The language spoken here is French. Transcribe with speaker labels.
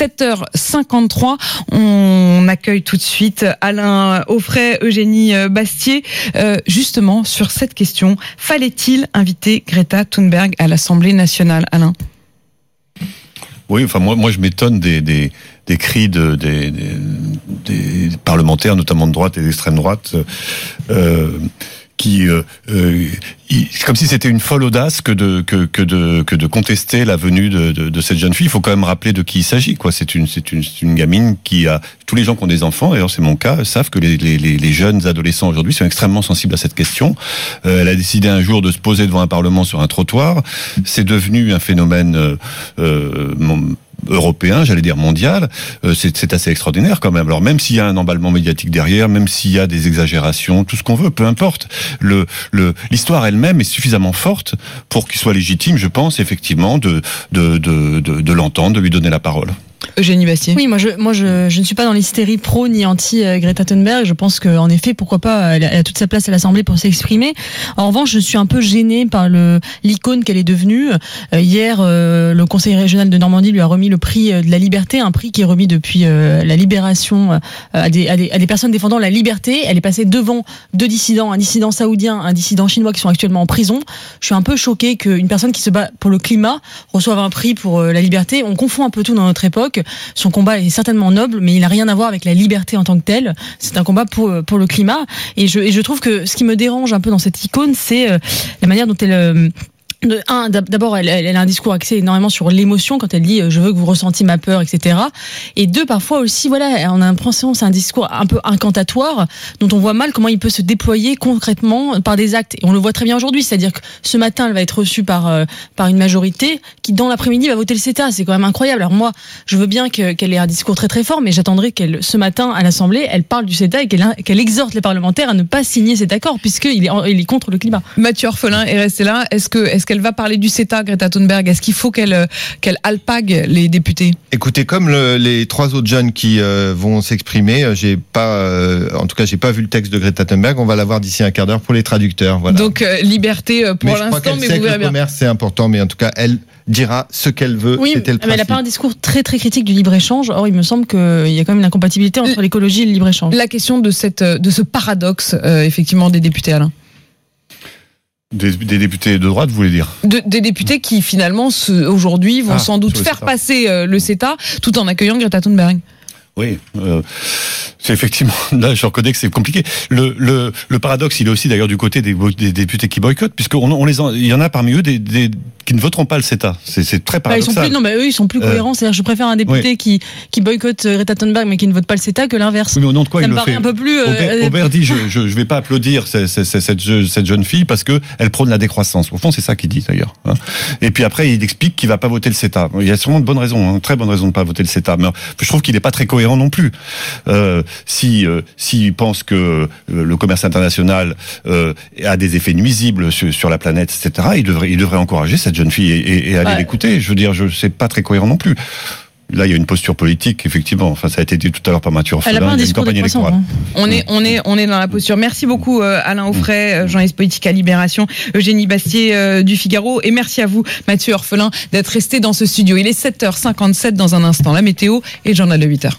Speaker 1: 7h53. On accueille tout de suite Alain Offray, Eugénie Bastier, euh, justement sur cette question. Fallait-il inviter Greta Thunberg à l'Assemblée nationale, Alain?
Speaker 2: Oui, enfin moi, moi je m'étonne des, des, des cris de, des, des, des parlementaires, notamment de droite et d'extrême droite. Euh, qui euh, euh, c'est comme si c'était une folle audace que de que, que de que de contester la venue de, de, de cette jeune fille. Il faut quand même rappeler de qui il s'agit. Quoi, c'est une c'est une, une gamine qui a tous les gens qui ont des enfants. Et c'est mon cas, savent que les, les, les jeunes adolescents aujourd'hui sont extrêmement sensibles à cette question. Euh, elle a décidé un jour de se poser devant un parlement sur un trottoir. C'est devenu un phénomène. Euh, euh européen, j'allais dire mondial, euh, c'est assez extraordinaire quand même. Alors même s'il y a un emballement médiatique derrière, même s'il y a des exagérations, tout ce qu'on veut, peu importe, l'histoire elle-même est suffisamment forte pour qu'il soit légitime, je pense, effectivement, de l'entendre, de lui donner la parole.
Speaker 1: Eugénie Bastier.
Speaker 3: Oui, moi je, moi je, ne suis pas dans l'hystérie pro ni anti euh, Greta Thunberg. Je pense qu'en effet, pourquoi pas, elle a toute sa place à l'Assemblée pour s'exprimer. En revanche, je suis un peu gênée par l'icône qu'elle est devenue. Euh, hier, euh, le Conseil régional de Normandie lui a remis le prix de la liberté, un prix qui est remis depuis la libération à des, à, des, à, des, personnes défendant la liberté. Elle est passée devant deux dissidents, un dissident saoudien, un dissident chinois qui sont actuellement en prison. Je suis un peu choquée qu'une personne qui se bat pour le climat reçoive un prix pour la liberté. On confond un peu tout dans notre époque. Son combat est certainement noble, mais il n'a rien à voir avec la liberté en tant que telle. C'est un combat pour, pour le climat. Et je, et je trouve que ce qui me dérange un peu dans cette icône, c'est euh, la manière dont elle euh, d'abord, elle, elle, a un discours axé énormément sur l'émotion quand elle dit euh, je veux que vous ressentiez ma peur, etc. Et deux, parfois aussi, voilà, on a l'impression c'est un discours un peu incantatoire dont on voit mal comment il peut se déployer concrètement par des actes. Et on le voit très bien aujourd'hui, c'est-à-dire que ce matin, elle va être reçue par euh, par une majorité qui, dans l'après-midi, va voter le CETA. C'est quand même incroyable. Alors moi, je veux bien qu'elle ait un discours très très fort, mais j'attendrai qu'elle, ce matin, à l'Assemblée, elle parle du CETA et qu'elle qu'elle exhorte les parlementaires à ne pas signer cet accord puisqu'il est il est contre le climat.
Speaker 1: Mathieu Orphelin est resté là. Est-ce que est-ce qu'elle va parler du CETA, Greta Thunberg Est-ce qu'il faut qu'elle qu'elle alpague les députés?
Speaker 4: Écoutez, comme le, les trois autres jeunes qui euh, vont s'exprimer, euh, j'ai pas, euh, en tout cas, j'ai pas vu le texte de Greta Thunberg. On va l'avoir d'ici un quart d'heure pour les traducteurs. Voilà.
Speaker 1: Donc liberté pour l'instant, mais,
Speaker 4: mais
Speaker 1: vous verrez
Speaker 4: le commerce c'est important, mais en tout cas, elle dira ce qu'elle veut.
Speaker 3: Oui,
Speaker 4: C'était le
Speaker 3: mais elle n'a pas un discours très très critique du libre échange. Or, il me semble qu'il y a quand même une incompatibilité entre l'écologie et le libre échange.
Speaker 1: La question de cette de ce paradoxe, effectivement, des députés, Alain.
Speaker 2: Des, des, députés de droite, vous voulez dire
Speaker 1: de, Des députés qui finalement aujourd'hui vont ah, sans doute faire passer euh, le CETA tout en accueillant Greta Thunberg.
Speaker 2: Oui, euh, c'est effectivement là, je reconnais que c'est compliqué. Le, le, le, paradoxe, il est aussi d'ailleurs du côté des, des députés qui boycottent, puisqu'on on les en, il y en a parmi eux des, des qui ne voteront pas le CETA. C'est très paradoxal.
Speaker 3: Bah, ils sont plus, non, mais eux, ils sont plus euh, cohérents. C'est-à-dire, je préfère un député oui. qui, qui boycotte euh, Greta Thunberg mais qui ne vote pas le CETA que l'inverse.
Speaker 2: Oui, mais au nom de quoi
Speaker 3: Ça
Speaker 2: il
Speaker 3: me
Speaker 2: le
Speaker 3: paraît
Speaker 2: fait
Speaker 3: un peu plus. Euh,
Speaker 2: Aubert, Aubert dit je, je, je vais pas applaudir cette, cette, cette, jeune fille parce que elle prône la décroissance. Au fond, c'est ça qu'il dit d'ailleurs. Hein. Et puis après, il explique qu'il va pas voter le CETA. Il y a sûrement de bonnes raisons, hein, très bonnes raisons de pas voter le CETA. Mais je trouve qu'il n'est pas très cohérent non plus. Euh, si euh, s'il pense que euh, le commerce international euh, a des effets nuisibles sur, sur, la planète, etc., il devrait il devrait encourager cette jeune fille et, aller ouais. l'écouter. Je veux dire, je c'est pas très cohérent non plus. Là, il y a une posture politique, effectivement. Enfin, ça a été dit tout à l'heure par Mathieu
Speaker 3: Elle a pas un discours électorale.
Speaker 1: Hein. On est, on est, on est dans la posture. Merci beaucoup, euh, Alain Offray, euh, journaliste politique à Libération, Eugénie Bastier euh, du Figaro, et merci à vous, Mathieu Orphelin, d'être resté dans ce studio. Il est 7h57 dans un instant. La météo et le journal de 8h.